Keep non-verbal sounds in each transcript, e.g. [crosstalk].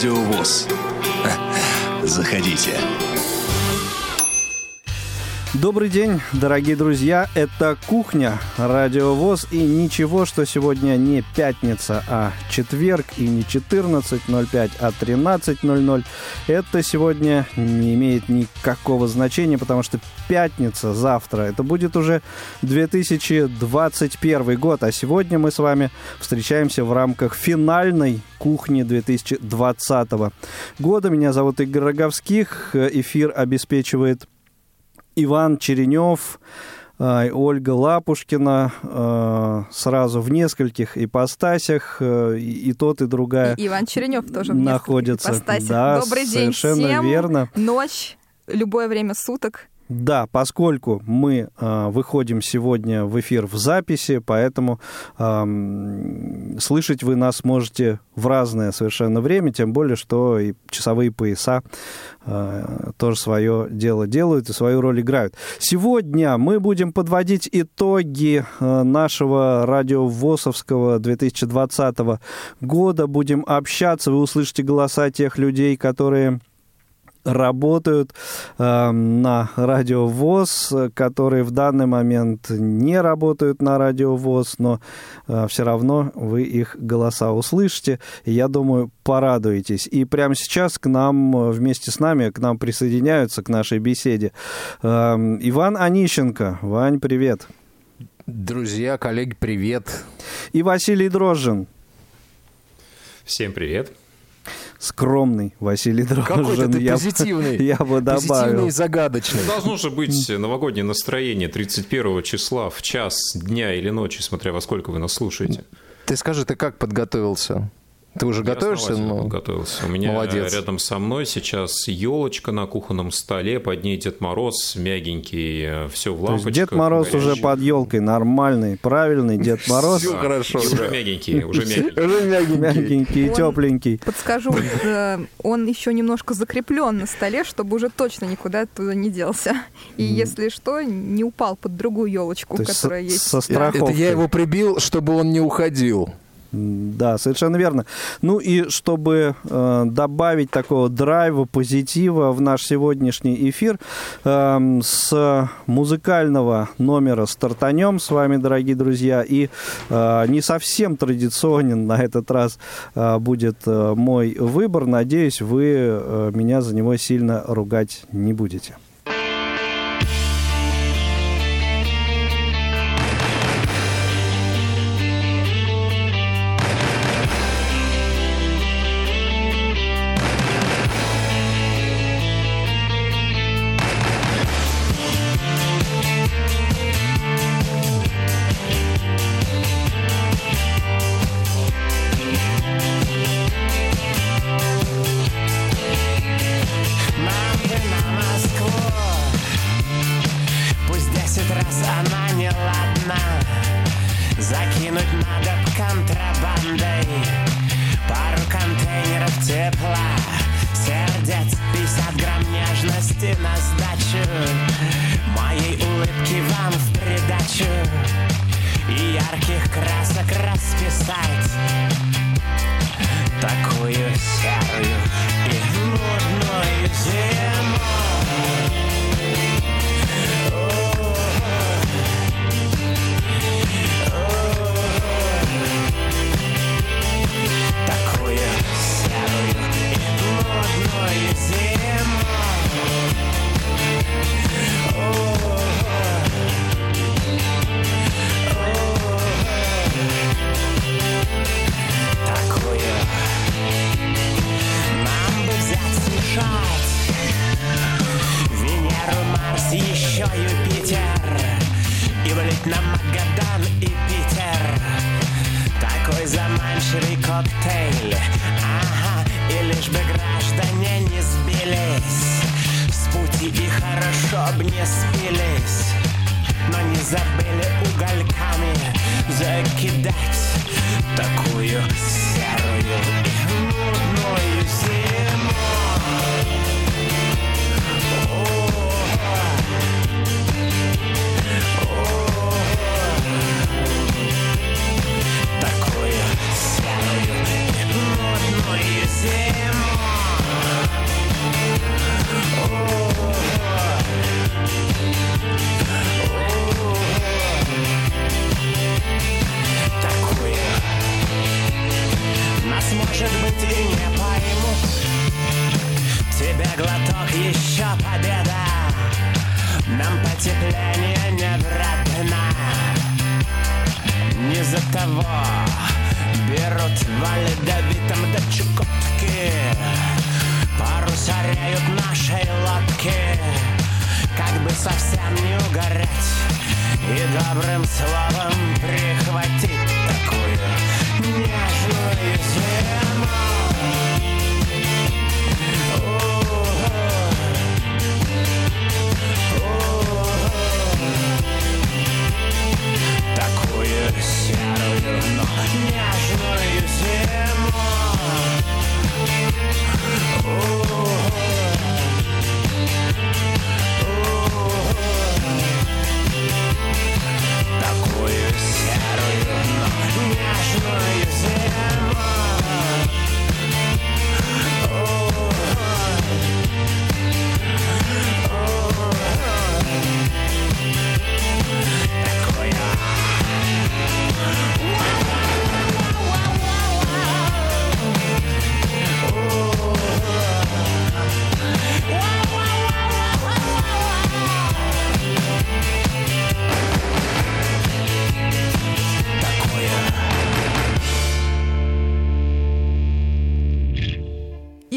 Радио ВОЗ. [laughs] Заходите. Добрый день, дорогие друзья. Это «Кухня», Радио ВОЗ. И ничего, что сегодня не пятница, а четверг. И не 14.05, а 13.00. Это сегодня не имеет никакого значения, потому что пятница завтра. Это будет уже 2021 год. А сегодня мы с вами встречаемся в рамках финальной кухни 2020 года. Меня зовут Игорь Роговских. Эфир обеспечивает Иван Черенев, э, Ольга Лапушкина э, сразу в нескольких ипостасях, э, и тот, и другая и Иван Черенев тоже находится. в ипостасях. Да, Добрый день совершенно всем. верно. Ночь, любое время суток. Да, поскольку мы э, выходим сегодня в эфир в записи, поэтому э, слышать вы нас можете в разное совершенно время, тем более, что и часовые пояса э, тоже свое дело делают и свою роль играют. Сегодня мы будем подводить итоги э, нашего радиовосовского 2020 года, будем общаться, вы услышите голоса тех людей, которые работают э, на радио ВОЗ, которые в данный момент не работают на радио ВОЗ, но э, все равно вы их голоса услышите. И я думаю, порадуетесь. И прямо сейчас к нам, э, вместе с нами, к нам присоединяются к нашей беседе э, Иван Онищенко. Вань, привет. Друзья, коллеги, привет. И Василий Дрожжин. Всем привет. Скромный Василий Дрожжин. Какой-то ты я, позитивный. [laughs] Я бы добавил. Позитивный и загадочный. Должно же быть новогоднее настроение 31 числа в час дня или ночи, смотря во сколько вы нас слушаете. Ты скажи, ты как подготовился? Ты уже Я готовишься? Ну, подготовился. У меня молодец. рядом со мной сейчас елочка на кухонном столе, под ней Дед Мороз, мягенький, все в То есть лампочках. Дед Мороз уже горящий. под елкой, нормальный, правильный Дед Мороз. Всё хорошо. Уже мягенький, уже мягенький. Уже мягенький. Мягенький и тепленький. Подскажу, э, он еще немножко закреплен на столе, чтобы уже точно никуда оттуда не делся. И если что, не упал под другую елочку, есть которая со, есть. со Это страховкой. я его прибил, чтобы он не уходил. Да, совершенно верно. Ну и чтобы э, добавить такого драйва, позитива в наш сегодняшний эфир, эм, с музыкального номера стартанем с вами, дорогие друзья. И э, не совсем традиционен на этот раз э, будет э, мой выбор. Надеюсь, вы э, меня за него сильно ругать не будете.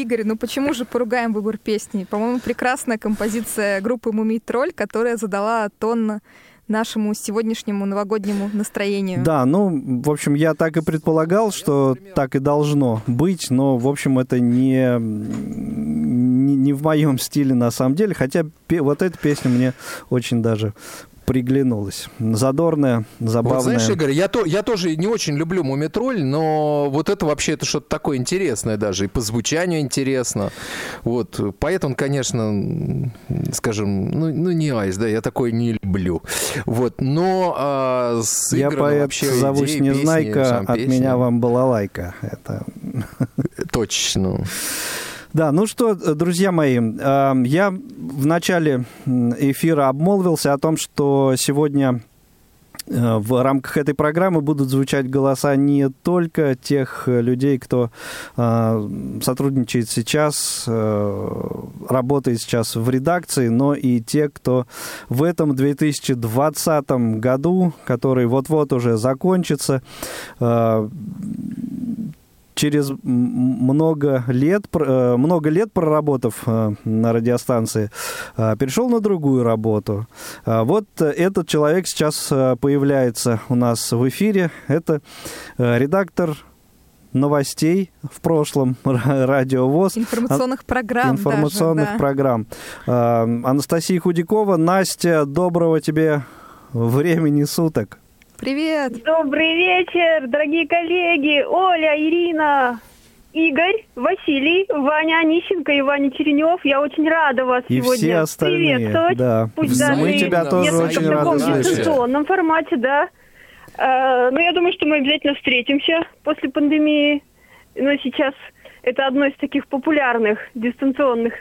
Игорь, ну почему же поругаем выбор песни? По-моему, прекрасная композиция группы «Мумий Тролль», которая задала тон нашему сегодняшнему новогоднему настроению. Да, ну, в общем, я так и предполагал, что так и должно быть, но, в общем, это не, не, не в моем стиле на самом деле, хотя пе- вот эта песня мне очень даже приглянулась. Задорная, забавная. Вот знаешь, Игорь, я, то, я тоже не очень люблю Мумитроль, но вот это вообще это что-то такое интересное даже, и по звучанию интересно. Вот, поэтому, конечно, м, скажем, ну, ну не айс, да, я такое не люблю. Вот, но а, с я поэт вообще зовусь идеи, песни, Незнайка, сам от песни. меня вам была лайка. Это Точно. Да, ну что, друзья мои, э, я в начале эфира обмолвился о том, что сегодня э, в рамках этой программы будут звучать голоса не только тех людей, кто э, сотрудничает сейчас, э, работает сейчас в редакции, но и те, кто в этом 2020 году, который вот-вот уже закончится, через много лет, э, много лет проработав э, на радиостанции, э, перешел на другую работу. А Вот этот человек сейчас появляется у нас в эфире. Это редактор новостей в прошлом [laughs] ра- радио ВОЗ. Информационных программ информационных даже, да. программ. Анастасия Худякова. Настя, доброго тебе времени суток. Привет! Добрый вечер, дорогие коллеги. Оля, Ирина, Игорь, Василий, Ваня Онищенко и Ваня Черенев. Я очень рада вас И сегодня все остальные. приветствовать. Да. Пусть даже Мы тебя и тоже несколько очень в таком дистанционном формате, да. Э, Но я думаю, что мы обязательно встретимся после пандемии. Но сейчас это одно из таких популярных дистанционных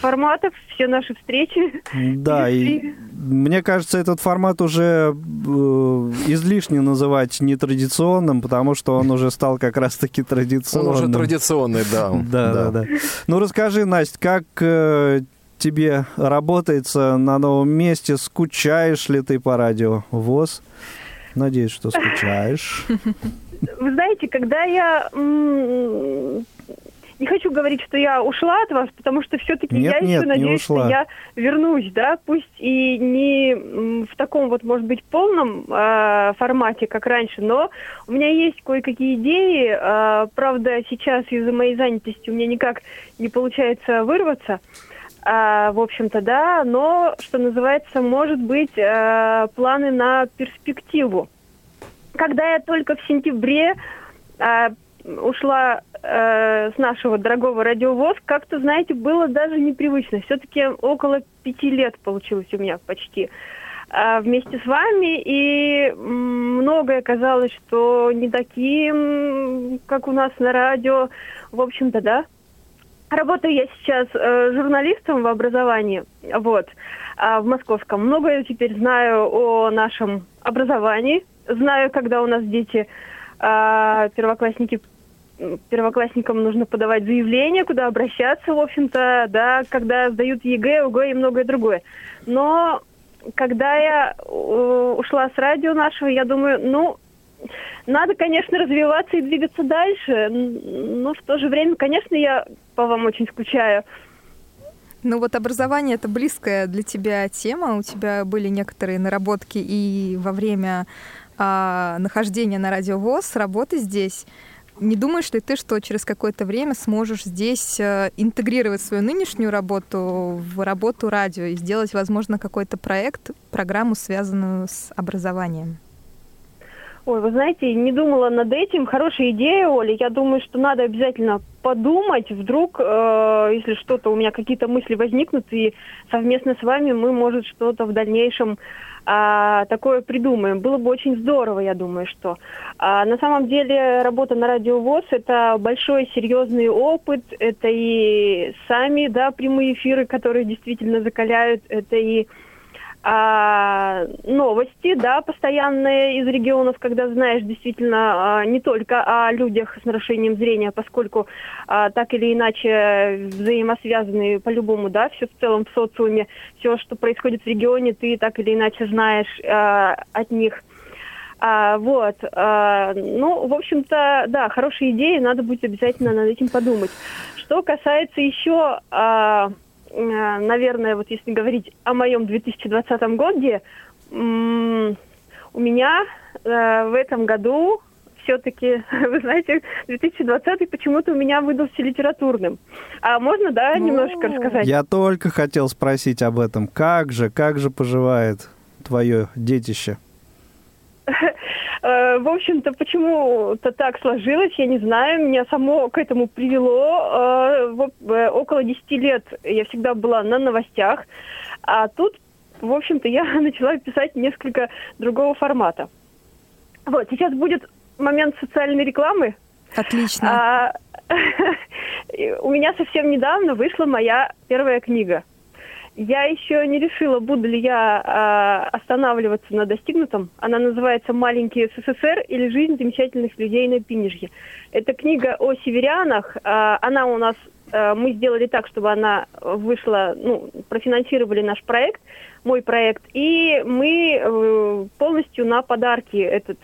форматов, все наши встречи. Да, [laughs] и мне кажется, этот формат уже э, излишне называть нетрадиционным, потому что он уже стал как раз-таки Он традиционным. уже традиционный, [laughs] да. Да, да, да. Ну расскажи, Настя, как э, тебе работается на новом месте? Скучаешь ли ты по радио ВОЗ? Надеюсь, что скучаешь. [laughs] Вы знаете, когда я не хочу говорить, что я ушла от вас, потому что все-таки Нет, я нет, еще надеюсь, ушла. что я вернусь, да, пусть и не в таком вот, может быть, полном э, формате, как раньше, но у меня есть кое-какие идеи. э, правда, сейчас из-за моей занятости у меня никак не получается вырваться. А, в общем-то, да, но, что называется, может быть, э, планы на перспективу. Когда я только в сентябре э, ушла э, с нашего дорогого радиовоз, как-то, знаете, было даже непривычно. Все-таки около пяти лет получилось у меня почти а, вместе с вами, и многое казалось, что не таким, как у нас на радио. В общем-то, да. Работаю я сейчас э, журналистом в образовании, вот, а, в московском. Многое теперь знаю о нашем образовании. Знаю, когда у нас дети, а, первоклассники, первоклассникам нужно подавать заявление, куда обращаться, в общем-то, да, когда сдают ЕГЭ, ОГЭ и многое другое. Но когда я э, ушла с радио нашего, я думаю, ну, надо, конечно, развиваться и двигаться дальше, но в то же время, конечно, я по вам очень скучаю. Ну вот образование это близкая для тебя тема. У тебя были некоторые наработки и во время а, нахождения на радио ВОЗ, работы здесь. Не думаешь ли ты, что через какое-то время сможешь здесь э, интегрировать свою нынешнюю работу в работу радио и сделать, возможно, какой-то проект, программу, связанную с образованием? Ой, вы знаете, не думала над этим. Хорошая идея, Оля. Я думаю, что надо обязательно подумать. Вдруг, э, если что-то у меня какие-то мысли возникнут, и совместно с вами мы, может, что-то в дальнейшем а, такое придумаем. Было бы очень здорово, я думаю, что. А, на самом деле работа на радио ВОЗ – это большой серьезный опыт, это и сами, да, прямые эфиры, которые действительно закаляют, это и а, новости, да, постоянные из регионов, когда знаешь действительно а, не только о людях с нарушением зрения, поскольку а, так или иначе взаимосвязаны по-любому, да, все в целом в социуме, все, что происходит в регионе, ты так или иначе знаешь а, от них. А, вот, а, ну, в общем-то, да, хорошая идея, надо будет обязательно над этим подумать. Что касается еще, а, наверное, вот если говорить о моем 2020 году, м, у меня а, в этом году все-таки, [laughs] вы знаете, 2020 почему-то у меня выдался литературным. А можно, да, немножко О. рассказать? Я только хотел спросить об этом. Как же, как же поживает твое детище? Э, В общем-то, почему-то так сложилось, я не знаю. Меня само к этому привело. Э, э, Около 10 лет я всегда была на новостях, а тут, в общем-то, я [laughs] начала писать несколько другого формата. Вот, сейчас будет момент социальной рекламы. Отлично. А, [laughs] У меня совсем недавно вышла моя первая книга. Я еще не решила, буду ли я а, останавливаться на достигнутом. Она называется «Маленький СССР» или «Жизнь замечательных людей на Пинежье». Это книга о северянах. А, она у нас, а, мы сделали так, чтобы она вышла, ну, профинансировали наш проект, мой проект, и мы э, полностью на подарки этот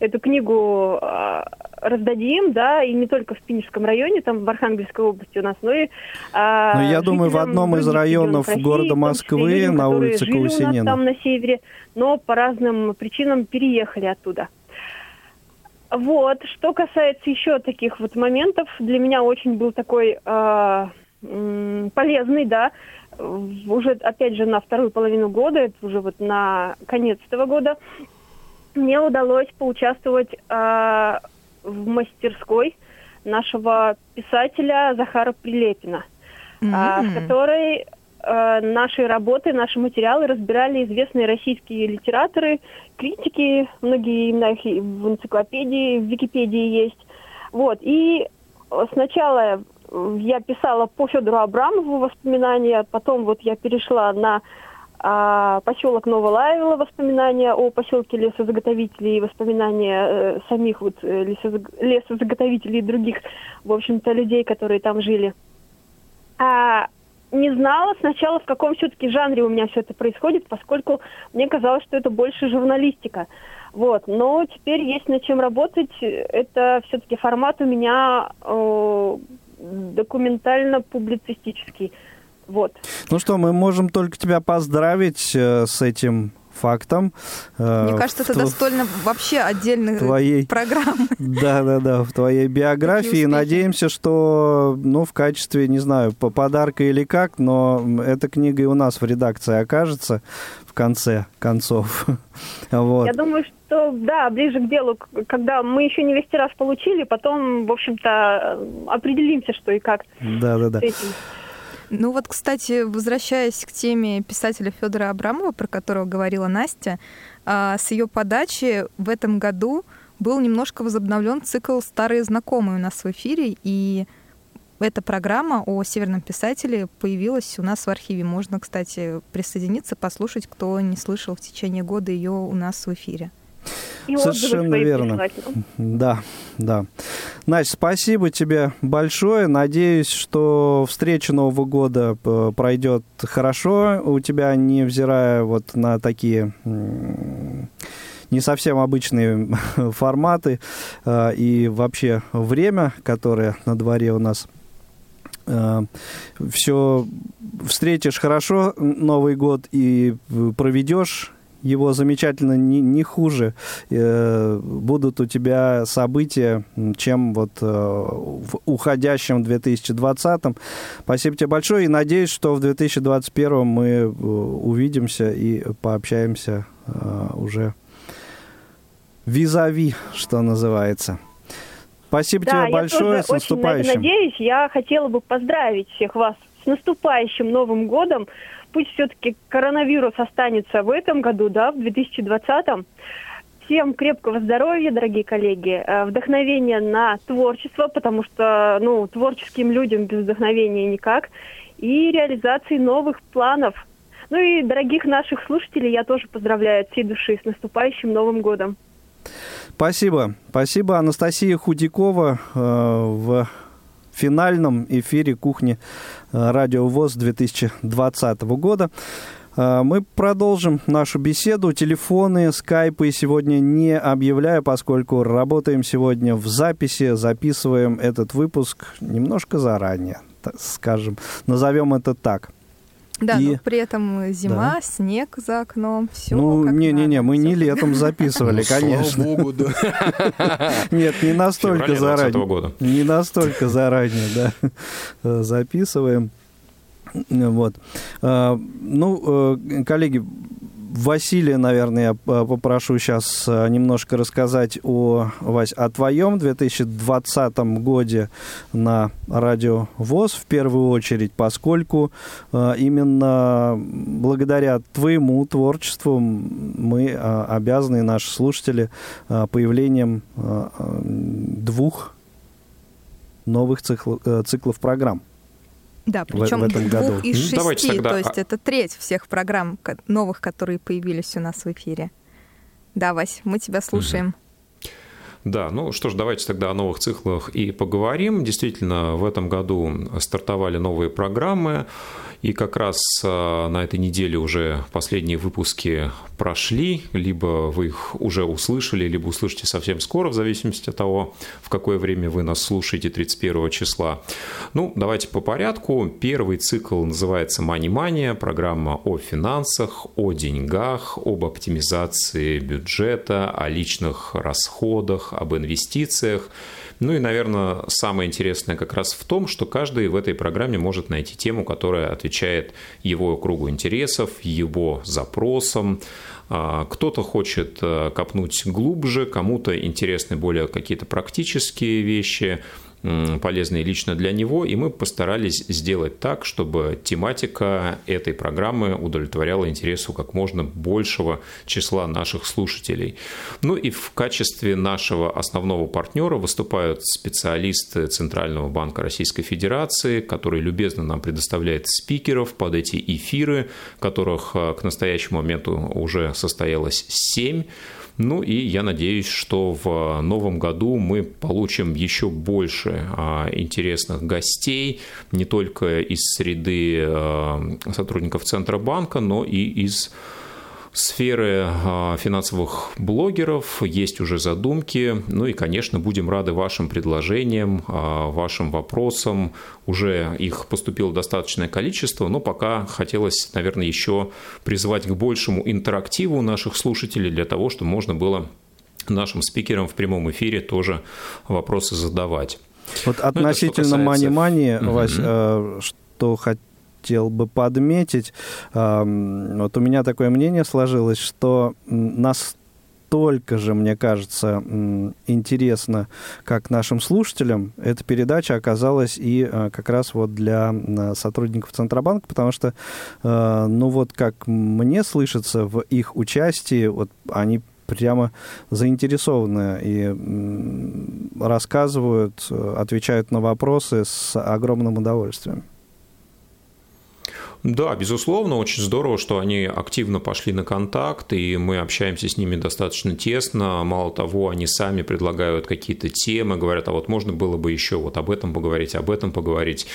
эту книгу а, раздадим, да, и не только в Пинежском районе, там в Архангельской области у нас, но и а, Ну, я думаю, в одном из районов города России, числе Москвы, людям, на улице Каусинена. там на севере, но по разным причинам переехали оттуда. Вот, что касается еще таких вот моментов, для меня очень был такой м, полезный, да, уже, опять же, на вторую половину года, это уже вот на конец этого года, мне удалось поучаствовать а, в мастерской нашего писателя Захара Прилепина, а, в которой а, наши работы, наши материалы разбирали известные российские литераторы, критики, многие имена их в энциклопедии, в Википедии есть. Вот, и э, сначала э, я писала по Федору Абрамову воспоминания, потом вот я перешла на а, поселок Новолаево, воспоминания о поселке лесозаготовителей воспоминания э, самих вот э, лесозаг- лесозаготовителей и других, в общем-то, людей, которые там жили. А, не знала сначала, в каком все-таки жанре у меня все это происходит, поскольку мне казалось, что это больше журналистика. Вот, но теперь есть над чем работать. Это все-таки формат у меня э, документально-публицистический. Вот. Ну что, мы можем только тебя поздравить э, с этим фактом. э, Мне кажется, это тво- достойно вообще отдельной твоей программы. Да, да, да, в твоей биографии. Надеемся, что, ну, в качестве, не знаю, по подарка или как, но эта книга и у нас в редакции окажется в конце концов. [laughs] Вот. Я думаю, что да, ближе к делу, когда мы еще не весь раз получили, потом, в общем-то, э, определимся, что и как Да, Ну вот, кстати, возвращаясь к теме писателя Федора Абрамова, про которого говорила Настя, а, с ее подачи в этом году был немножко возобновлен цикл «Старые знакомые» у нас в эфире, и эта программа о северном писателе появилась у нас в архиве. Можно, кстати, присоединиться, послушать, кто не слышал в течение года ее у нас в эфире. И отзывы Совершенно верно. Да, да. Настя, спасибо тебе большое. Надеюсь, что встреча Нового года п- пройдет хорошо у тебя, невзирая вот на такие не совсем обычные [laughs] форматы э, и вообще время, которое на дворе у нас. Все встретишь хорошо Новый год и проведешь его замечательно не, не хуже э, будут у тебя события, чем вот э, в уходящем 2020. Спасибо тебе большое и надеюсь, что в 2021 мы э, увидимся и пообщаемся э, уже визави, что называется. Спасибо да, тебе я большое, тоже с очень наступающим. надеюсь. Я хотела бы поздравить всех вас с наступающим Новым годом. Пусть все-таки коронавирус останется в этом году, да, в 2020. Всем крепкого здоровья, дорогие коллеги, э, вдохновения на творчество, потому что, ну, творческим людям без вдохновения никак, и реализации новых планов. Ну и дорогих наших слушателей я тоже поздравляю от всей души с наступающим Новым годом. Спасибо. Спасибо, Анастасия Худякова э, в финальном эфире кухни Радио ВОЗ 2020 года. Э, Мы продолжим нашу беседу. Телефоны, скайпы сегодня не объявляю, поскольку работаем сегодня в записи, записываем этот выпуск немножко заранее, скажем. Назовем это так. Да, И- но при этом зима, Да. снег за окном, все. ну, не-не-не, мы не летом записывали, Ну, слава конечно. богу, да. [laughs] Нет, не настолько феврале 2020 заранее. Не настолько заранее, да, [laughs] записываем. Вот. А, Ну, э, коллеги, Василия, наверное, я п- попрошу сейчас немножко рассказать о, Вась, о твоем 2020 годе на радио ВОЗ в первую очередь, поскольку э, именно благодаря твоему творчеству мы э, обязаны, наши слушатели, э, появлением э, э, двух новых цикл- э, циклов программ. Да, причем в этом двух году. из шести, давайте тогда- то есть это треть всех программ новых, которые появились у нас в эфире. Да, Вась, мы тебя слушаем. Да, ну что ж, давайте тогда о новых циклах и поговорим. Действительно, в этом году стартовали новые программы, и как раз а, на этой неделе уже последние выпуски прошли, либо вы их уже услышали, либо услышите совсем скоро, в зависимости от того, в какое время вы нас слушаете 31 числа. Ну, давайте по порядку. Первый цикл называется «Money Mania», программа о финансах, о деньгах, об оптимизации бюджета, о личных расходах, об инвестициях. Ну и, наверное, самое интересное как раз в том, что каждый в этой программе может найти тему, которая отвечает его кругу интересов, его запросам. А, Кто-то хочет э, копнуть глубже, кому-то интересны более какие-то практические вещи, полезные лично для него, и мы постарались сделать так, чтобы тематика этой программы удовлетворяла интересу как можно большего числа наших слушателей. Ну и в качестве нашего основного партнера выступают специалисты Центрального банка Российской Федерации, который любезно нам предоставляет спикеров под эти эфиры, которых э, к настоящему моменту уже состоялось семь. Ну и я надеюсь, что в новом году мы получим еще больше а, интересных гостей, не только из среды а, сотрудников Центробанка, но и из сферы а, финансовых блогеров, есть уже задумки. Ну и, конечно, будем рады вашим предложениям, а, вашим вопросам. Уже их поступило достаточное количество, но пока хотелось, наверное, еще призвать к большему интерактиву наших слушателей для того, чтобы можно было нашим спикерам в прямом эфире тоже вопросы задавать. Вот это относительно касается- мани-мани, Мгм. Вась, э, что хотел бы подметить, вот у меня такое мнение сложилось, что настолько же, мне кажется, интересно, как нашим слушателям, эта передача оказалась и э, как раз вот для сотрудников Центробанка, потому что, э, ну вот как мне слышится в их участии, вот они прямо заинтересованы и рассказывают, отвечают на вопросы с огромным удовольствием. Да, безусловно, очень здорово, что они активно пошли на контакт, и мы общаемся с ними достаточно тесно. Мало того, они сами предлагают какие-то темы, говорят, а вот можно было бы еще вот об этом поговорить, об этом поговорить.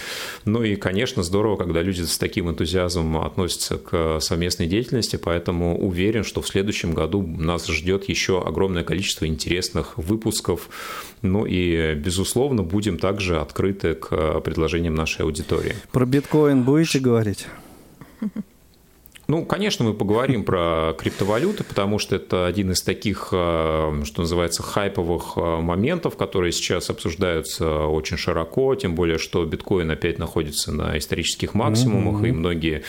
Ну и, конечно, здорово, когда люди с таким энтузиазмом относятся к совместной деятельности, поэтому уверен, что в следующем году нас ждет еще огромное количество интересных выпусков. Ну и, безусловно, будем также открыты к предложениям нашей аудитории. Про биткоин будете говорить? Ну, конечно, мы поговорим про криптовалюты, потому что это один из таких, э, что называется, хайповых э, моментов, которые сейчас обсуждаются очень широко, тем более, что биткоин опять находится на исторических максимумах, mm-hmm. и многие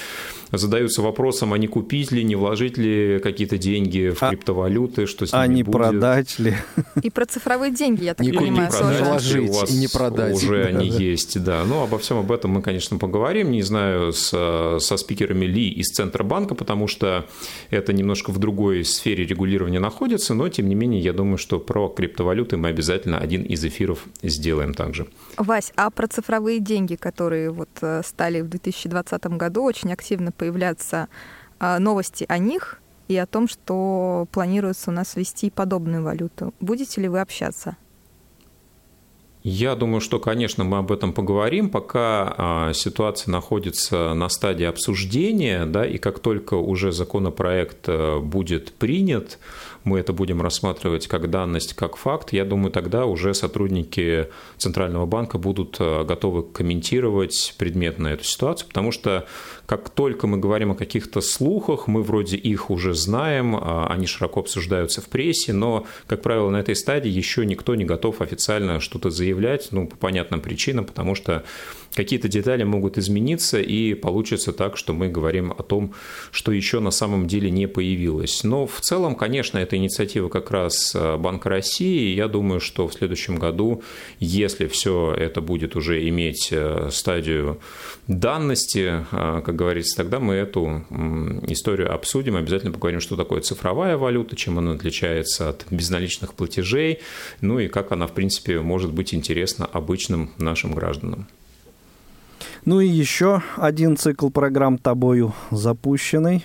задаются вопросом, а не купить ли, не вложить ли какие-то деньги в а, криптовалюты, что с а ними А не будет. продать ли? И про цифровые деньги, я так не понимаю, не продать, вложить у вас и не продать. Уже да, они да. есть, да. Ну, обо всем об этом мы, конечно, поговорим. Не знаю, с, со спикерами Ли из Центробанка, потому что это немножко в другой сфере регулирования находится, но, тем не менее, я думаю, что про криптовалюты мы обязательно один из эфиров сделаем также. Вась, а про цифровые деньги, которые вот э, стали в 2020 году очень активно появляться а, новости о них и о том, что планируется у нас ввести подобную валюту. Будете ли вы общаться? Я думаю, что, конечно, мы об этом поговорим, пока а, ситуация находится на стадии обсуждения, да, и как только уже законопроект а, будет принят, мы это будем рассматривать как данность, как факт, я думаю, тогда уже сотрудники Центрального банка будут а, готовы комментировать предметно эту ситуацию, потому что как только мы говорим о каких-то слухах, мы вроде их уже знаем, они широко обсуждаются в прессе, но, как правило, на этой стадии еще никто не готов официально что-то заявлять, ну, по понятным причинам, потому что какие-то детали могут измениться, и получится так, что мы говорим о том, что еще на самом деле не появилось. Но в целом, конечно, это инициатива как раз Банка России, и я думаю, что в следующем году, если все это будет уже иметь стадию данности, как говорится, тогда мы эту историю обсудим, обязательно поговорим, что такое цифровая валюта, чем она отличается от безналичных платежей, ну и как она, в принципе, может быть интересна обычным нашим гражданам. Ну и еще один цикл программ тобою запущенный.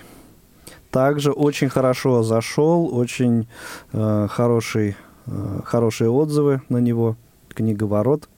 Также очень хорошо зашел, очень э, хороший, э, хорошие отзывы на него. Книговорот.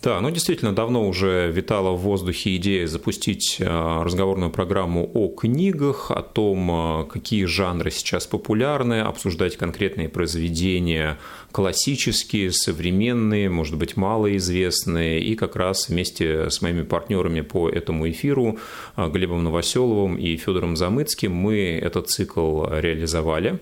Да, ну действительно, давно уже витала в воздухе идея запустить э, разговорную программу о книгах, о том, э, какие жанры сейчас популярны, обсуждать конкретные произведения классические, современные, может быть, малоизвестные. И как раз вместе с моими партнерами по этому эфиру, э, Глебом Новоселовым и Федором Замыцким, мы этот цикл реализовали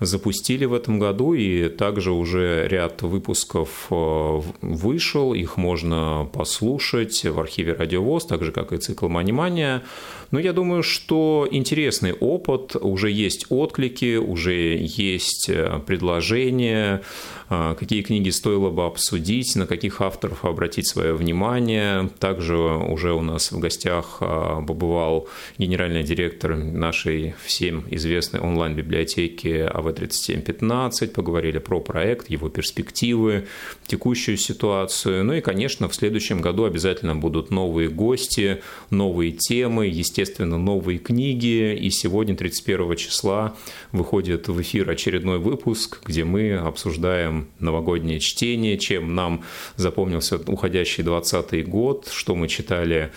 запустили в этом году, и также уже ряд выпусков вышел, их можно послушать в архиве Радиовоз, так же, как и цикл «Манимания». Но я думаю, что интересный опыт, уже есть отклики, уже есть предложения, какие книги стоило бы обсудить, на каких авторов обратить свое внимание. Также уже у нас в гостях побывал генеральный директор нашей всем известной онлайн-библиотеки АВ-3715, поговорили про проект, его перспективы, текущую ситуацию. Ну и, конечно, в следующем году обязательно будут новые гости, новые темы, естественно, новые книги. И сегодня, 31 числа, выходит в эфир очередной выпуск, где мы обсуждаем новогоднее чтение, чем нам запомнился уходящий 20 год, что мы читали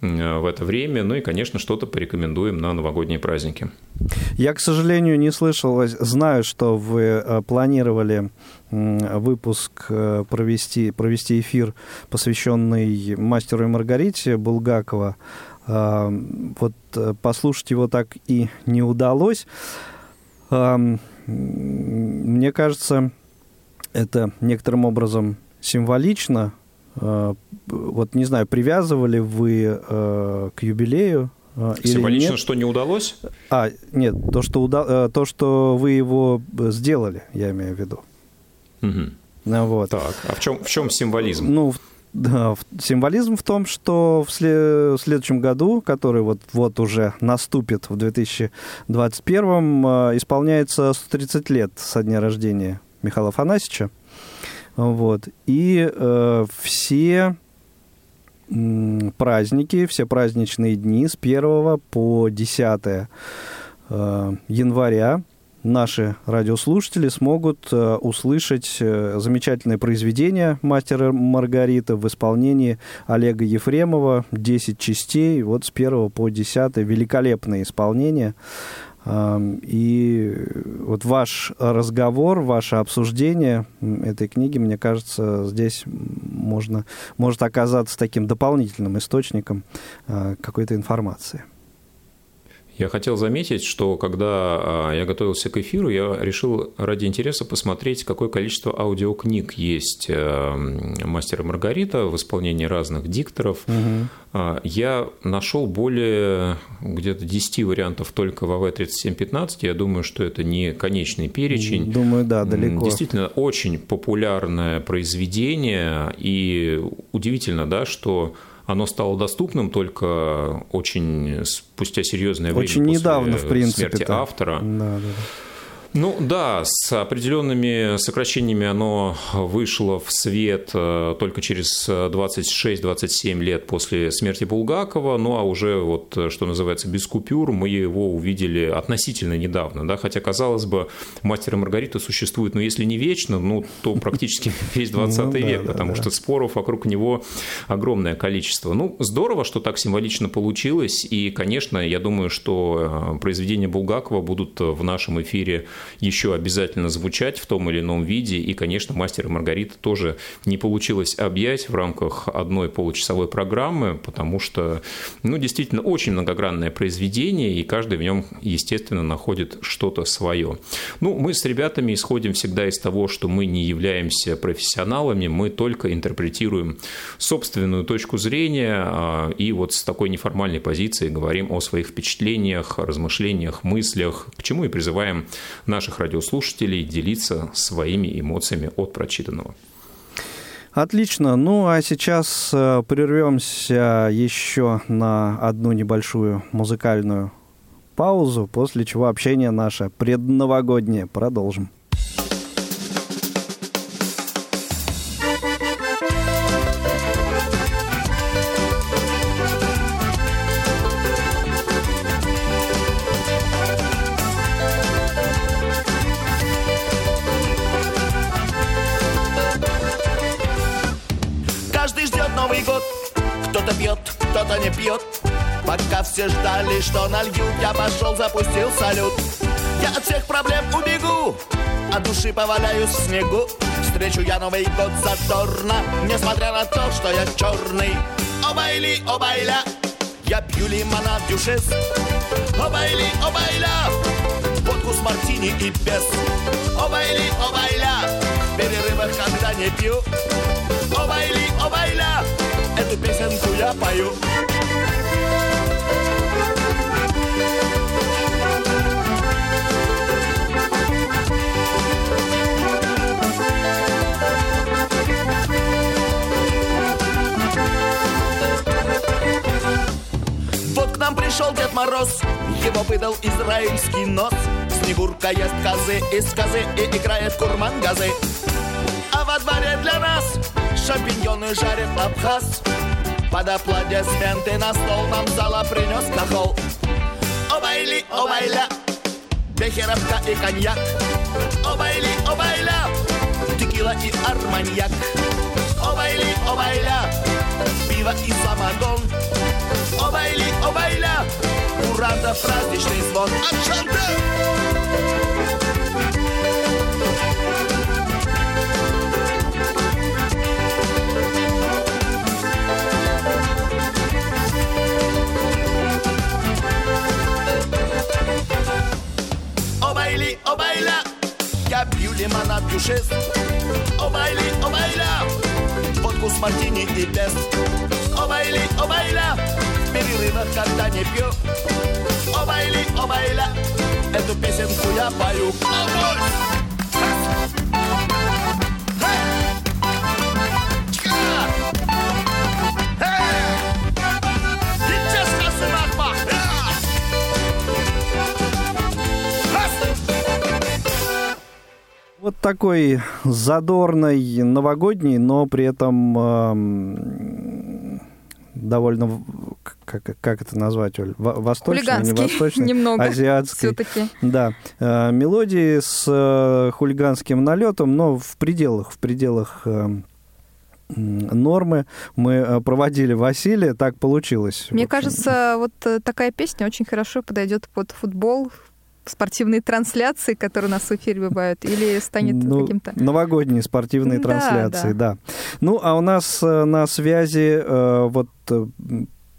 в это время, ну и, конечно, что-то порекомендуем на новогодние праздники. Я, к сожалению, не слышал, знаю, что вы планировали выпуск провести, провести эфир, посвященный мастеру и Маргарите Булгакова. Вот послушать его так и не удалось. Мне кажется, это некоторым образом символично. Вот не знаю, привязывали вы к юбилею Символично, нет? что не удалось? А, нет, то что, уда... то, что вы его сделали, я имею в виду. Угу. Вот. Так, а в чем, в чем символизм? Ну, символизм в том, что в, след... в следующем году, который вот, вот уже наступит в 2021, исполняется 130 лет со дня рождения Михаила Афанасьевича. Вот. И э, все праздники, все праздничные дни с 1 по 10 э, января наши радиослушатели смогут э, услышать э, замечательное произведение «Мастера Маргарита» в исполнении Олега Ефремова «10 частей». Вот с 1 по 10 великолепное исполнение. И вот ваш разговор, ваше обсуждение этой книги, мне кажется, здесь можно, может оказаться таким дополнительным источником а, какой-то информации. Я хотел заметить, что когда а, я готовился к эфиру, я решил ради интереса посмотреть, какое количество аудиокниг есть э, «Мастер и Маргарита» в исполнении разных дикторов. А, Я нашел более где-то 10 вариантов только в АВ-3715. Я думаю, что это не конечный перечень. Думаю, да, далеко. Действительно, очень популярное произведение, и удивительно, да, что оно стало доступным только очень спустя серьезное время Очень после недавно, в принципе. смерти автора. Да, да. Ну да, с определенными сокращениями оно вышло в свет э, только через 26-27 лет после смерти Булгакова, ну а уже вот, э, что называется, без купюр мы его увидели относительно недавно, да, хотя, казалось бы, «Мастер и Маргарита» существует, ну если не вечно, ну то [laughs] практически весь 20 Ну век, потому что споров вокруг него огромное количество. Ну, здорово, что так символично получилось, и, конечно, я думаю, что э, произведения Булгакова будут в нашем эфире еще обязательно звучать в том или ином виде, и, конечно, «Мастер и Маргарита» тоже не получилось объять в рамках одной получасовой программы, потому что, ну, действительно, очень многогранное произведение, и каждый в нем, естественно, находит что-то свое. Ну, мы с ребятами исходим всегда из того, что мы не являемся профессионалами, мы только интерпретируем собственную точку зрения, а, и вот с такой неформальной позиции говорим о своих впечатлениях, размышлениях, мыслях, к чему и призываем наших радиослушателей делиться своими эмоциями от прочитанного. Отлично. Ну, а сейчас э, прервемся еще на одну небольшую музыкальную паузу, после чего общение наше предновогоднее продолжим. Что нальют. Я пошел, запустил салют. Я от всех проблем убегу От души поваляюсь в снегу. Встречу я Новый год задорно Несмотря на то, что я черный. Обайли, обайля Я пью лимонад дюшес. Обайли, обайля Водку с мартини и без. Обайли, обайля В перерывах, когда не пью. Обайли, обайля Эту песенку я пою пришел Дед Мороз. Его выдал израильский нос. Снегурка ест козы из козы И играет курман газы А во дворе для нас Шампиньоны жарит Абхаз. Под аплодисменты на стол Нам зала принес кахол Обайли, обайля Бехеровка и коньяк. Обайли, обайля Текила и арманьяк. Обайли, обайля Пиво и самогон Обайли, обайля Курантов праздничный звон Отшанте! Обайли, обайля Я пью лимонад дюшес Обайли, обайля Водку с мартини и без Обайли, обайля В перерывах, когда не пью Обайли, обайля Эту песенку я пою! Вот такой задорный новогодний, но при этом эм, довольно, как, как это назвать, Оль, Во- восточный, не [laughs] восточный, немного азиатский. все-таки. Да, э, мелодии с э, хулиганским налетом, но в пределах, в пределах э, нормы. Мы проводили Василия, так получилось. Мне кажется, вот такая песня очень хорошо подойдет под футбол, спортивные трансляции, которые у нас в эфире бывают, или станет ну, каким-то... Новогодние спортивные Да, трансляции, да. Ну, а у нас э, на связи э, вот э,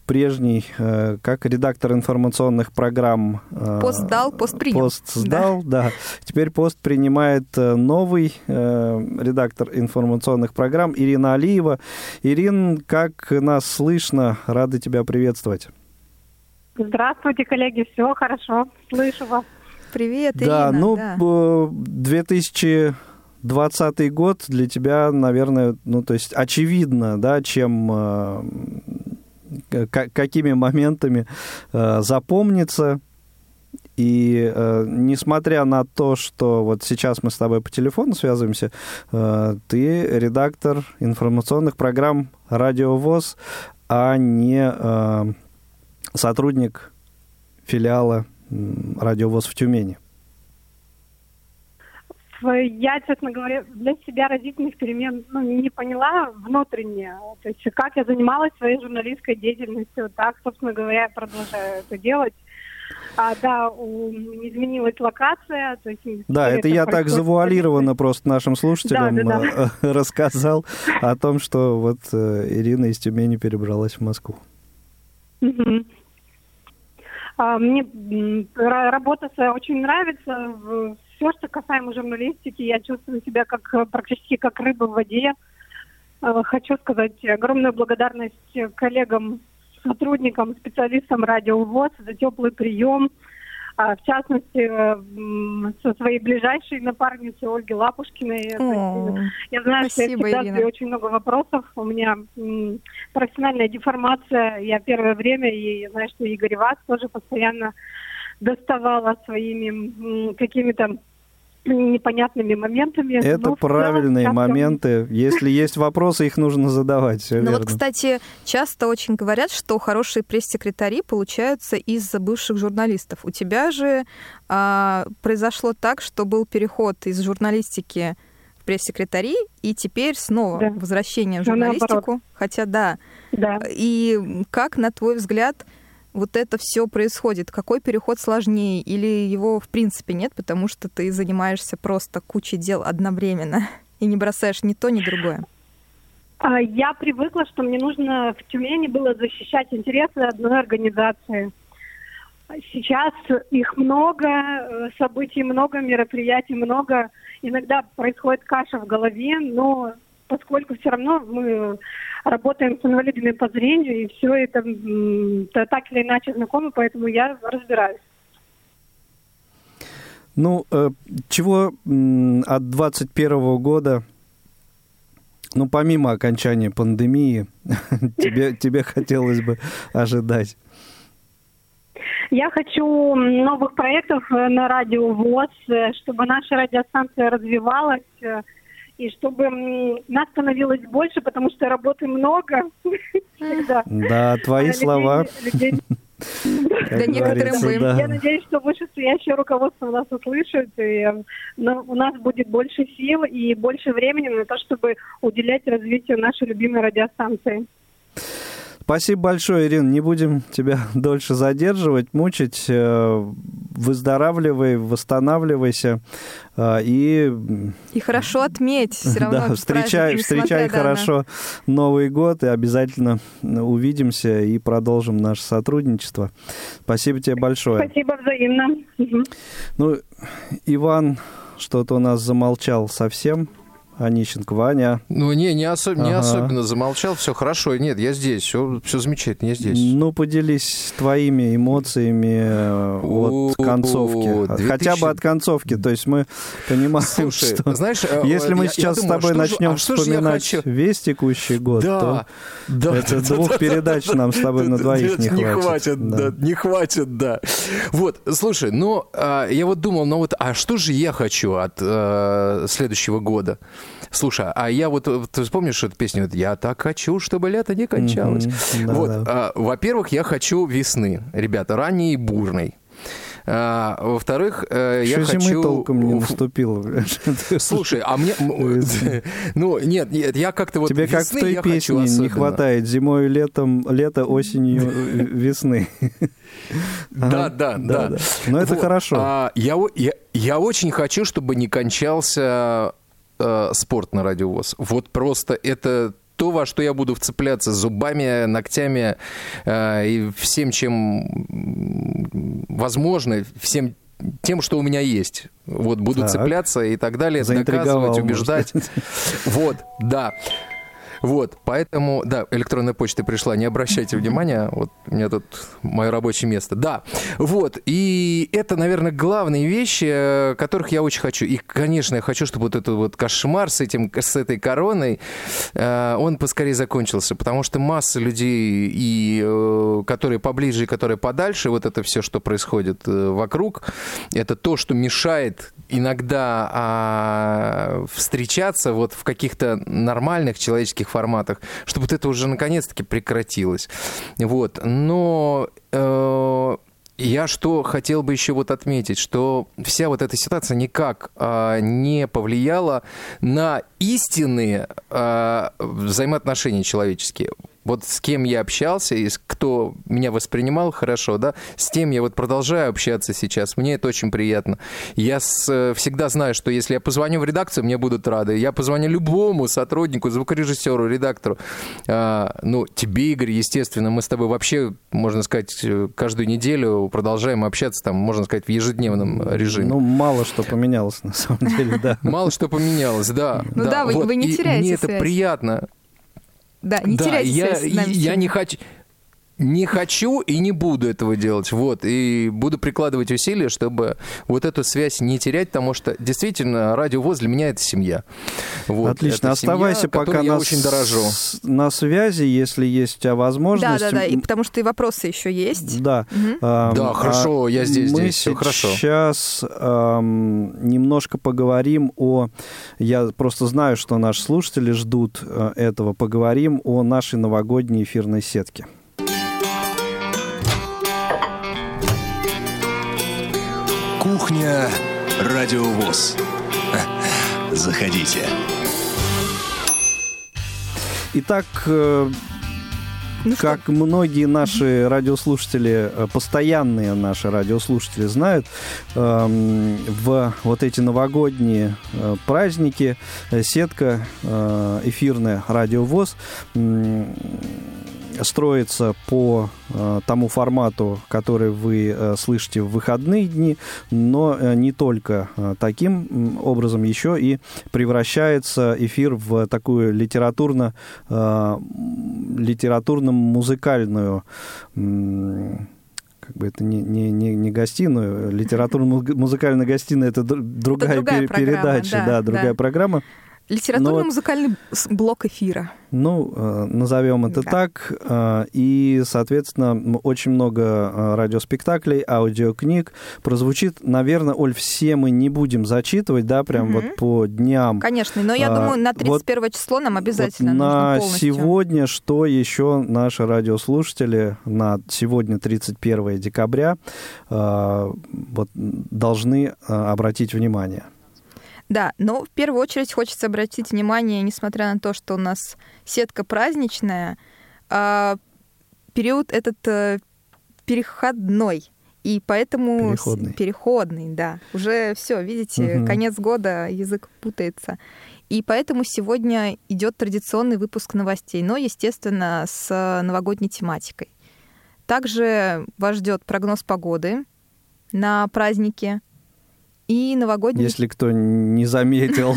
прежний, э, как редактор информационных программ... э, Пост сдал, пост принял. Пост сдал, да. Теперь пост принимает новый э, редактор информационных программ Ирина Алиева. Ирин, как нас слышно? Рады тебя приветствовать. Здравствуйте, коллеги, все хорошо, слышу вас. Привет, да, Ирина. ну, да. э, 2020 год для тебя, наверное, ну, то есть очевидно, да, чем э, ка- какими моментами э, запомнится. И э, несмотря на то, что вот сейчас мы с тобой по телефону связываемся, э, ты редактор информационных программ Радио ВОЗ, а не э, сотрудник филиала м, Радио ВОЗ в Тюмени. В- Я, честно говоря, для себя разительных перемен ну, не поняла внутренне. То есть как я занималась своей журналистской деятельностью, так, собственно говоря, я продолжаю это делать. А, да, у- изменилась локация. То есть Да, теперь это я так завуалированно просто нашим слушателям Да, да, э, [laughs] рассказал о том, что вот э, Ирина из Тюмени перебралась в Москву. Мгм. А, Мне работа очень нравится. Все, что касаемо журналистики, я чувствую себя как практически как рыба в воде. Э, Хочу сказать огромную благодарность коллегам, сотрудникам, специалистам Радио ВОЗ за теплый прием. А, В частности, э, со своей ближайшей напарницей Ольги Лапушкиной. О, Я знаю, что я Спасибо, всегда задаю очень много вопросов. У меня профессиональная деформация. Я первое время, и я знаю, что Игорь Вас тоже постоянно доставала своими какими-то непонятными моментами. Это Но целом правильные я- моменты. Если есть вопросы, их нужно задавать. Все Ну вот, кстати, часто очень говорят, что хорошие пресс-секретари получаются из бывших журналистов. У тебя же а, произошло так, что был переход из журналистики в пресс-секретари, и теперь снова Да. возвращение в Ну, наоборот. журналистику. Хотя да. Да. И как, на твой взгляд, вот это все происходит? Какой переход сложнее? Или его в принципе нет, потому что ты занимаешься просто кучей дел одновременно [laughs] и не бросаешь ни то, ни другое? А, Я привыкла, что мне нужно в Тюмени было защищать интересы одной организации. Сейчас их много, э, событий много, мероприятий много. Иногда происходит каша в голове, но поскольку все равно мы работаем с инвалидами по зрению, и все это так или иначе знакомы, поэтому я разбираюсь. Ну, э, чего от 2021 года, ну, помимо окончания пандемии, [laughs] тебе, тебе хотелось бы ожидать? Я хочу новых проектов э, на радио ВОЗ, э, чтобы наша радиостанция развивалась, и чтобы нас становилось больше, потому что работы много [laughs] всегда. Да, твои А людей- слова, людей- [laughs] Да некоторым да. Я надеюсь, что вышестоящее руководство нас услышит, и э, но у нас будет больше сил и больше времени на то, чтобы уделять развитию нашей любимой радиостанции. Спасибо большое, Ирина. Не будем тебя [laughs] дольше задерживать, мучить. Э, Выздоравливай, восстанавливайся. э, И И хорошо отметь все [laughs] равно. да, встречай, встречай да, на- хорошо Новый год и обязательно увидимся и продолжим наше сотрудничество. Спасибо тебе большое. Спасибо взаимно. Ну, Иван что-то у нас замолчал совсем. Онищенко, Ваня. Ну, не, не, осо- не Ага. особенно замолчал, все хорошо. Нет, я здесь, все, все замечательно, я здесь. Ну, поделись твоими эмоциями э, от концовки. 2000. Хотя бы от концовки. То есть мы понимаем, Слушай, [laughs] что знаешь, э, если мы я- я сейчас думаю, с тобой а же- начнем а же я вспоминать хочу? весь текущий год, Да, то да, это [laughs] да, двух да, передач да, нам с тобой да, на да, двоих нет, не хватит. да, Да. не хватит, да. Вот, слушай, ну, а, я вот думал, ну вот, а что же я хочу от э, следующего года? Слушай, а я вот, э, ты вспомнишь эту песню? Я так хочу, чтобы лето не кончалось. Да, вот, да. а, во-первых, я хочу весны, ребята, ранней и бурной. А, во-вторых, э, я хочу... зимы толком не наступило. [laughs] Слушай, а мне... [laughs] Ну, нет, нет, я как-то вот Тебе как в той песне не хватает зимой, летом, лето, осенью, э, весны. Да, да, да. Но это хорошо. а, я очень хочу, чтобы не кончался э, спорт на радиовоз. Вот просто это то, во что я буду вцепляться зубами, ногтями э, и всем, чем возможно, всем тем, что у меня есть. Вот буду Так. цепляться и так далее, доказывать, убеждать. [laughs] Вот, да. Вот, поэтому, да, электронная почта пришла, не обращайте внимания, вот у меня тут мое рабочее место. Да, вот, и это, наверное, главные вещи, э, которых я очень хочу. И, конечно, я хочу, чтобы вот этот вот кошмар с, этим, с этой короной, э, он поскорее закончился, потому что масса людей, и, э, которые поближе и которые подальше, вот это все, что происходит вокруг, это то, что мешает иногда а, встречаться вот в каких-то нормальных человеческих форматах, чтобы вот это уже наконец-таки прекратилось. Вот. Но э, я что хотел бы еще вот отметить, что вся вот эта ситуация никак а, не повлияла на истинные а, взаимоотношения человеческие. Вот с кем я общался и кто меня воспринимал хорошо, да, с тем я вот продолжаю общаться сейчас. Мне это очень приятно. Я с- э, всегда знаю, что если я позвоню в редакцию, мне будут рады. Я позвоню любому сотруднику, звукорежиссеру, редактору. А, ну, тебе, Игорь, естественно, мы с тобой вообще, можно сказать, э, каждую неделю продолжаем общаться, там, можно сказать, в ежедневном режиме. Ну, мало что поменялось, на самом деле, да. Мало что поменялось, да. Ну да, вы- не теряете Мне это приятно. Да, не да, теряйте я, связь с нами. я не хочу... Не хочу и не буду этого делать. Вот. И буду прикладывать усилия, чтобы вот эту связь не терять, потому что действительно радио ВОЗ для меня это семья. Вот. Отлично, Это семья, оставайся пока которой я на, очень дорожу. с- на связи, если есть у тебя возможность. Да, да, да, и потому что и вопросы еще есть. Да. Мгм. Ам, Да, хорошо, я здесь, Мы здесь, всё хорошо. сейчас ам, немножко поговорим о... Я просто знаю, что наши слушатели ждут э, этого. Поговорим о нашей новогодней эфирной сетке. Кухня Радиовоз. [laughs] Заходите. Итак, э, Ну что, как многие наши радиослушатели, э, постоянные наши радиослушатели знают, эм, в вот эти новогодние э, праздники сетка эфирная «Радиовоз» строится по э, тому формату, который вы э, слышите в выходные дни, но э, не только э, таким образом, еще и превращается эфир в такую литературно, э, литературно-музыкальную м, как бы это не, не, не, не гостиную, литературно-музыкальная гостиная это др- другая, другая пере- программа, передача, да, да, другая да. программа. Литературно-музыкальный с- блок эфира. Ну, э, назовем это Да. так. э, И, соответственно, очень много э, радиоспектаклей, аудиокниг прозвучит. Наверное, Оль, все мы не будем зачитывать, да, прям Мгм. вот по дням. Конечно, но я А, думаю, на вот- 31 число нам обязательно Вот нужно на полностью. сегодня, что еще наши радиослушатели на сегодня, 31 декабря, вот, должны обратить внимание? Да, но в первую очередь хочется обратить внимание, несмотря на то, что у нас сетка праздничная, а, период этот э, переходной. И поэтому... Переходный. Переходный, да. Уже все, видите, Мгм. конец года, язык путается. И поэтому сегодня идет традиционный выпуск новостей, но, естественно, с э, новогодней тематикой. Также вас ждет прогноз погоды на праздники и новогодний Если кто не заметил.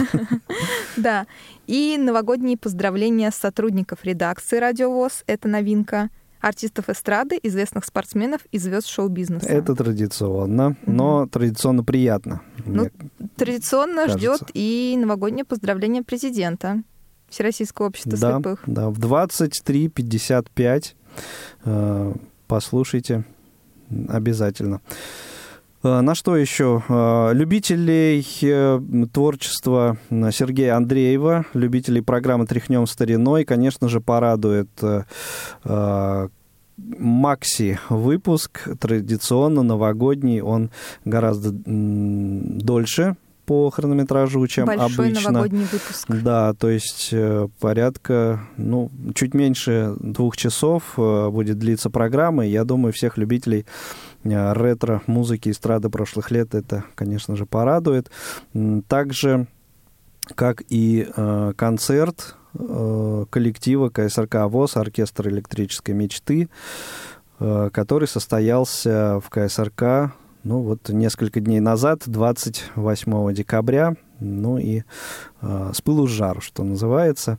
[laughs] да. И новогодние поздравления сотрудников редакции «Радио ВОЗ» — это новинка, артистов эстрады, известных спортсменов и звезд шоу-бизнеса. Это традиционно, но традиционно приятно. Ну, Традиционно кажется. ждет и новогоднее поздравление президента Всероссийского общества да, слепых. да, в 23.55 э, послушайте обязательно. А, На что еще? А, Любителей э, творчества э, Сергея Андреева, любителей программы «Тряхнем стариной», конечно же, порадует э, э, Макси выпуск, традиционно новогодний, он гораздо дольше по хронометражу, чем Большой обычно. новогодний выпуск. Да, то есть э, порядка, ну, чуть меньше двух часов э, будет длиться программа. Я думаю, всех любителей э, ретро-музыки, эстрады прошлых лет это, конечно же, порадует. Также, как и концерт коллектива КСРК ВОЗ, оркестр электрической мечты, который состоялся в КСРК ну, вот несколько дней назад, 28 декабря, ну и э, с пылу с жару, что называется.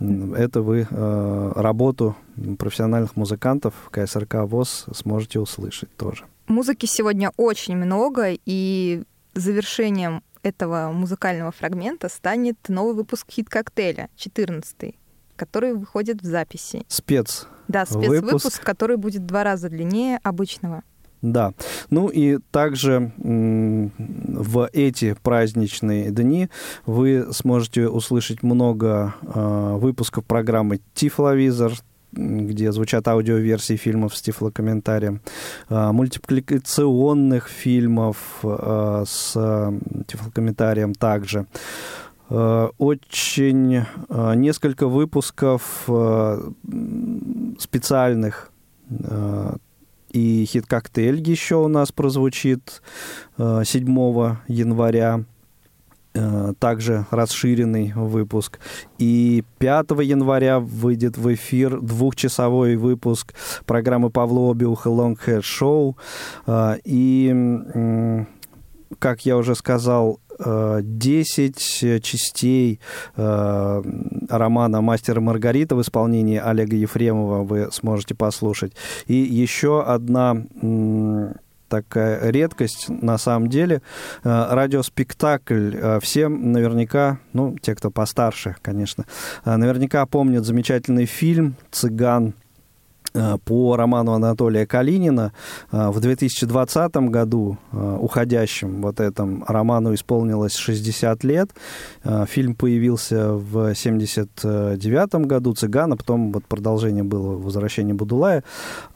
Это вы э, работу профессиональных музыкантов КСРК ВОЗ сможете услышать тоже. Музыки сегодня очень много, и завершением этого музыкального фрагмента станет новый выпуск хит-коктейля, 14 который выходит в записи. Спец. Да, спецвыпуск, Выпуск. который будет в два раза длиннее обычного. Да. Ну и также в эти праздничные дни вы сможете услышать много э, выпусков программы «Тифловизор», где звучат аудиоверсии фильмов с тифлокомментарием, э, мультипликационных фильмов э, с тифлокомментарием также. Очень несколько выпусков специальных и хит-коктейль еще у нас прозвучит э, 7 января. Э, Также расширенный выпуск. И 5 января выйдет в эфир двухчасовой выпуск программы Павла Обиуха Long Hair Show. Э, И, как я уже сказал, э, 10 частей э, романа «Мастер и Маргарита» в исполнении Олега Ефремова вы сможете послушать. И еще одна такая редкость на самом деле. Э, Радиоспектакль. Э, Всем наверняка, ну, те, кто постарше, конечно, э, наверняка помнят замечательный фильм «Цыган» э, по роману Анатолия Калинина. Э, В 2020 году, э, уходящем вот этом роману исполнилось 60 лет. Э, Фильм появился в 79 году «Цыган», а потом вот продолжение было «Возвращение Будулая».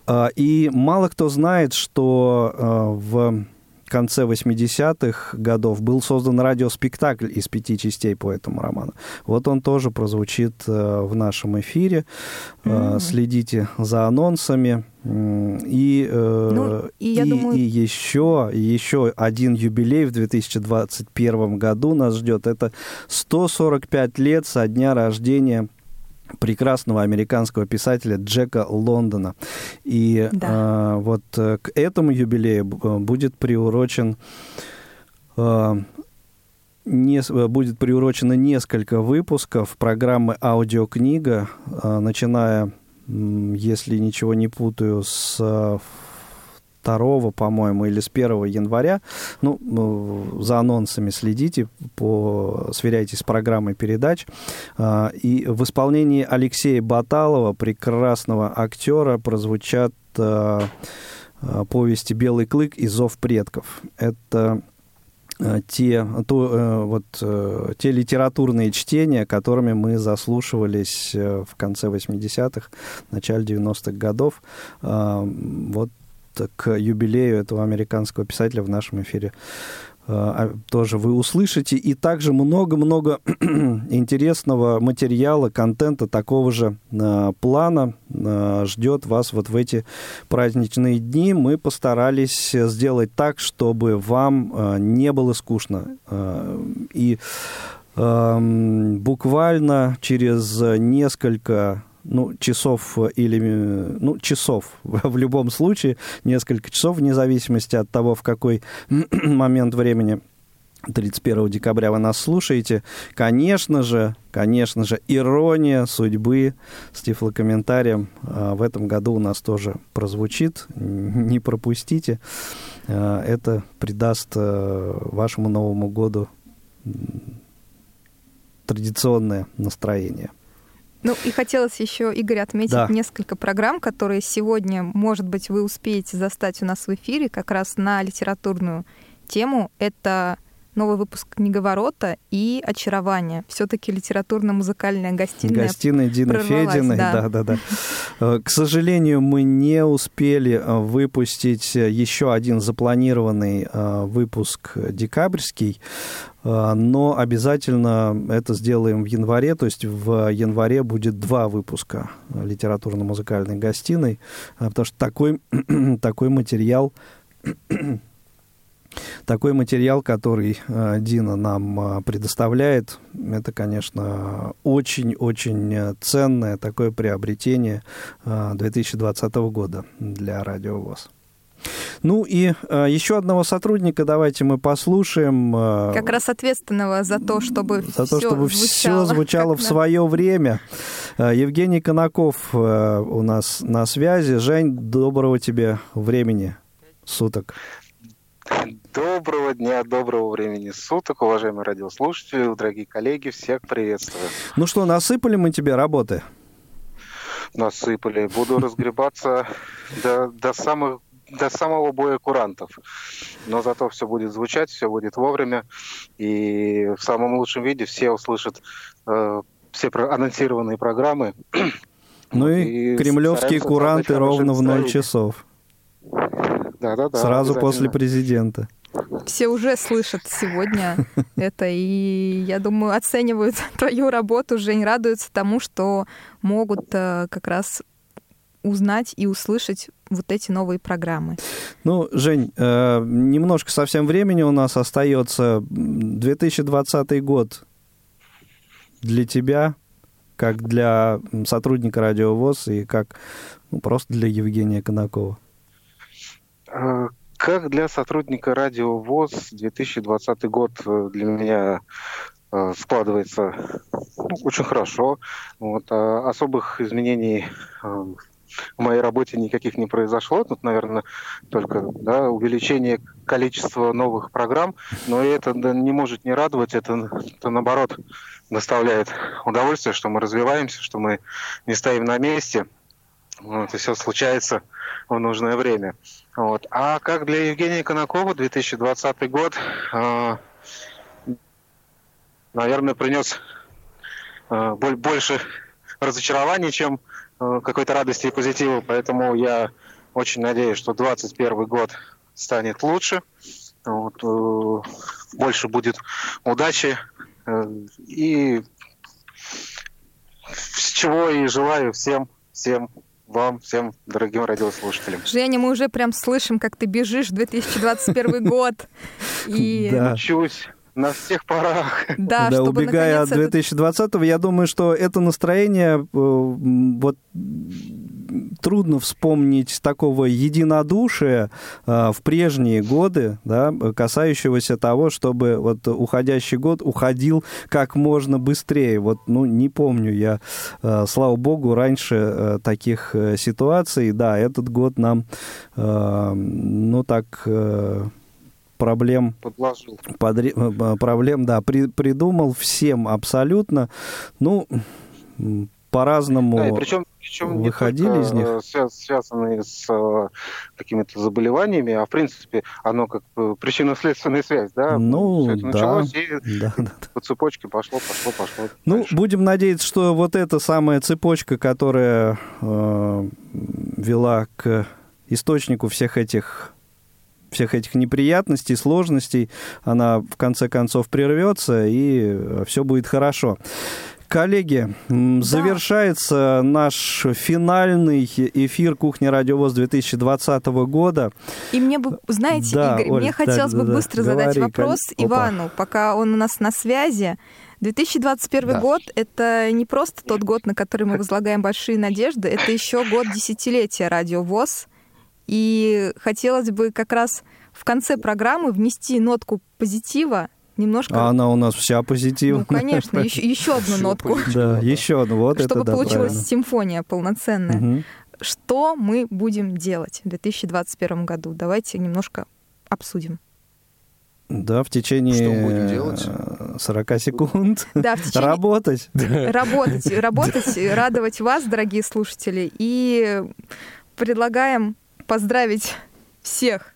Э, И мало кто знает, что э, в конце 80-х годов был создан радиоспектакль из пяти частей по этому роману. Вот он тоже прозвучит э, в нашем эфире. Мгм. Следите за анонсами. И, э, Ну, и я думаю- и еще, еще один юбилей в 2021 году нас ждет. Это 145 лет со дня рождения прекрасного американского писателя Джека Лондона. И Да. э, вот э, к этому юбилею э, будет приурочен э, нес- э, будет приурочено несколько выпусков программы «Аудиокнига», э, начиная, если ничего не путаю, с 2, по-моему, или с 1 января. Ну, э, за анонсами следите, по, сверяйтесь с программой передач. А, И в исполнении Алексея Баталова, прекрасного актера, прозвучат э, э, повести «Белый клык» и «Зов предков». Это те, то, э, вот, э, те литературные чтения, которыми мы заслушивались э, в конце 80-х, начале 90-х годов. А, Вот к юбилею этого американского писателя в нашем эфире э, а, тоже вы услышите. И также много-много [clears throat] интересного материала, контента такого же э, плана ждет вас вот в эти праздничные дни. Мы постарались сделать так, чтобы вам не было скучно. И буквально через несколько ну, часов или, э, ну, часов [laughs] в любом случае, несколько часов, вне зависимости от того, в какой [clears throat] момент времени 31 декабря вы нас слушаете. Конечно же, конечно же, ирония судьбы с тифлокомментарием а, в этом году у нас тоже прозвучит. Не пропустите. Это придаст вашему Новому году традиционное настроение. Ну и хотелось еще, Игорь, отметить Да. несколько программ, которые сегодня, может быть, вы успеете застать у нас в эфире как раз на литературную тему. Это новый выпуск «Книговорота» и «Очарование». Все-таки литературно-музыкальная гостиная. Гостиной Дины Фединой, да. да, да, да. Э, К сожалению, мы не успели э, выпустить э, еще один запланированный выпуск декабрьский, но обязательно это сделаем в январе, то есть в январе будет два выпуска литературно-музыкальной гостиной, потому что такой, [clears throat] такой материал такой материал, который э, Дина нам э, предоставляет, это, конечно, очень-очень э, ценное такое приобретение э, 2020 года для Радио ВОЗ. Ну и э, еще одного сотрудника давайте мы послушаем. э, Как раз ответственного за то, чтобы за то, всё чтобы все звучало в свое время. Э, Евгений Конаков э, у нас на связи. Жень, доброго тебе времени суток. Доброго дня, доброго времени суток, уважаемые радиослушатели, дорогие коллеги, всех приветствую. Ну что, насыпали мы тебе работы? Насыпали. Буду разгребаться до, до самых до самого боя курантов. Но зато все будет звучать, все будет вовремя. И в самом лучшем виде все услышат э, все про- анонсированные программы. [clears throat] Ну и и кремлевские куранты ровно в хорошее 0 настроение. часов. Да-да-да. Сразу обязательно. после президента. Все уже слышат сегодня [laughs] это, и я думаю, оценивают [laughs] твою работу, Жень, радуются тому, что могут э, как раз узнать и услышать вот эти новые программы. Ну, Жень, э, немножко совсем времени у нас остается. 2020 год для тебя, как для сотрудника Радио ВОЗ и как ну, просто для Евгения Конакова. Как для сотрудника радио ВОЗ 2020 год э, для меня э, складывается ну, очень хорошо. Вот, а особых изменений э, в моей работе никаких не произошло. Тут, наверное, только да, увеличение количества новых программ, но это не может не радовать, это, это наоборот доставляет удовольствие, что мы развиваемся, что мы не стоим на месте. И все случается в нужное время. Вот. А как для Евгения Конакова 2020 год, э, наверное, принес боль- больше разочарований, чем э, какой-то радости и позитива. Поэтому я очень надеюсь, что 2021 год станет лучше. Вот, э, больше будет удачи. э, и с чего и желаю всем, всем вам, всем дорогим радиослушателям. Женя, мы уже прям слышим, как ты бежишь в 2021 год. И Да. Учусь на всех парах. да, да, чтобы убегая от наконец этот 2020-го, я думаю, что это настроение э, вот трудно вспомнить такого единодушия э, в прежние годы, да, касающегося того, чтобы вот уходящий год уходил как можно быстрее. Вот, ну, не помню я, э, слава богу, раньше э, таких э, ситуаций. Да, этот год нам, ну, так... э, проблем Подложил. подре- э, проблем, да, при- придумал всем абсолютно. Ну, по-разному. Да, причем, причем выходили из них? э, свя- связанные с э, какими-то заболеваниями, а в принципе оно как причинно-следственная связь, да? Ну, Всё это да. началось и Да, да. по цепочке пошло, пошло, пошло. Ну, дальше. будем надеяться, что вот эта самая цепочка, которая э, вела к источнику всех этих всех этих неприятностей, сложностей, она в конце концов прервется, и все будет хорошо. Коллеги, Да. завершается наш финальный эфир «Кухня Радиовоз» 2020 года. И мне бы, знаете, Да, Игорь, Оль, мне да, хотелось да, бы да. быстро задать Говори, вопрос кон- Опа. Ивану, пока он у нас на связи. 2021 Да. год — это не просто тот год, на который мы возлагаем большие надежды, это еще год десятилетия Радио ВОЗ. И хотелось бы как раз в конце программы внести нотку позитива, немножко... А она у нас вся ну, [laughs] позитивная. конечно, еще, еще одну нотку, Да, еще одну. Вот чтобы это да, получилась правильно. симфония полноценная. Мгм. Что мы будем делать в 2021 году? Давайте немножко обсудим. Да, в течение Что мы будем делать? э, 40 секунд. [laughs] Да, в течение- Работать. [laughs] работать, работать, радовать вас, дорогие слушатели. И предлагаем поздравить всех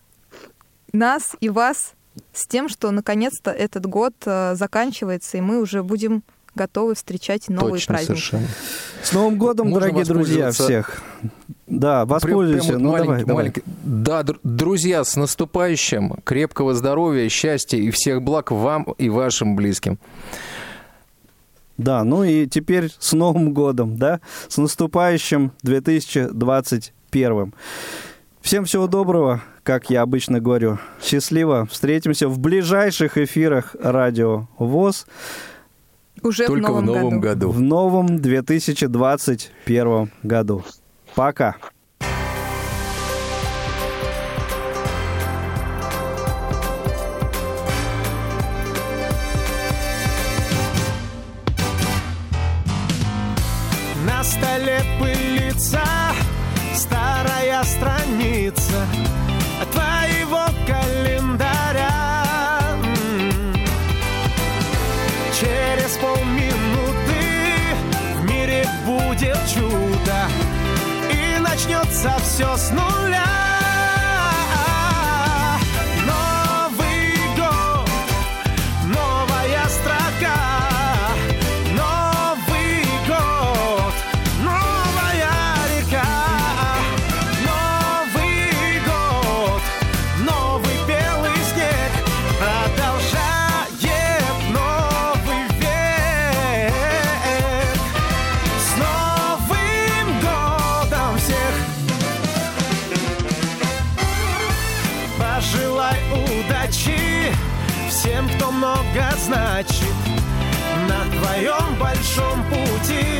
нас и вас с тем, что наконец-то этот год э, заканчивается, и мы уже будем готовы встречать новые Точно, праздники. совершенно. С Новым годом, Можно дорогие друзья, всех. Да, воспользуйся. Прям- прям ну, вот давай, маленький- давай. маленький. Да, др- друзья, с наступающим, крепкого здоровья, счастья и всех благ вам и вашим близким. Да, ну и теперь с Новым годом, да, с наступающим 2021. Всем всего доброго, как я обычно говорю. Счастливо. Встретимся в ближайших эфирах Радио ВОЗ Уже Только в новом, в новом году. году. в новом 2021 году. Пока. Начнется все с нуля. 中不停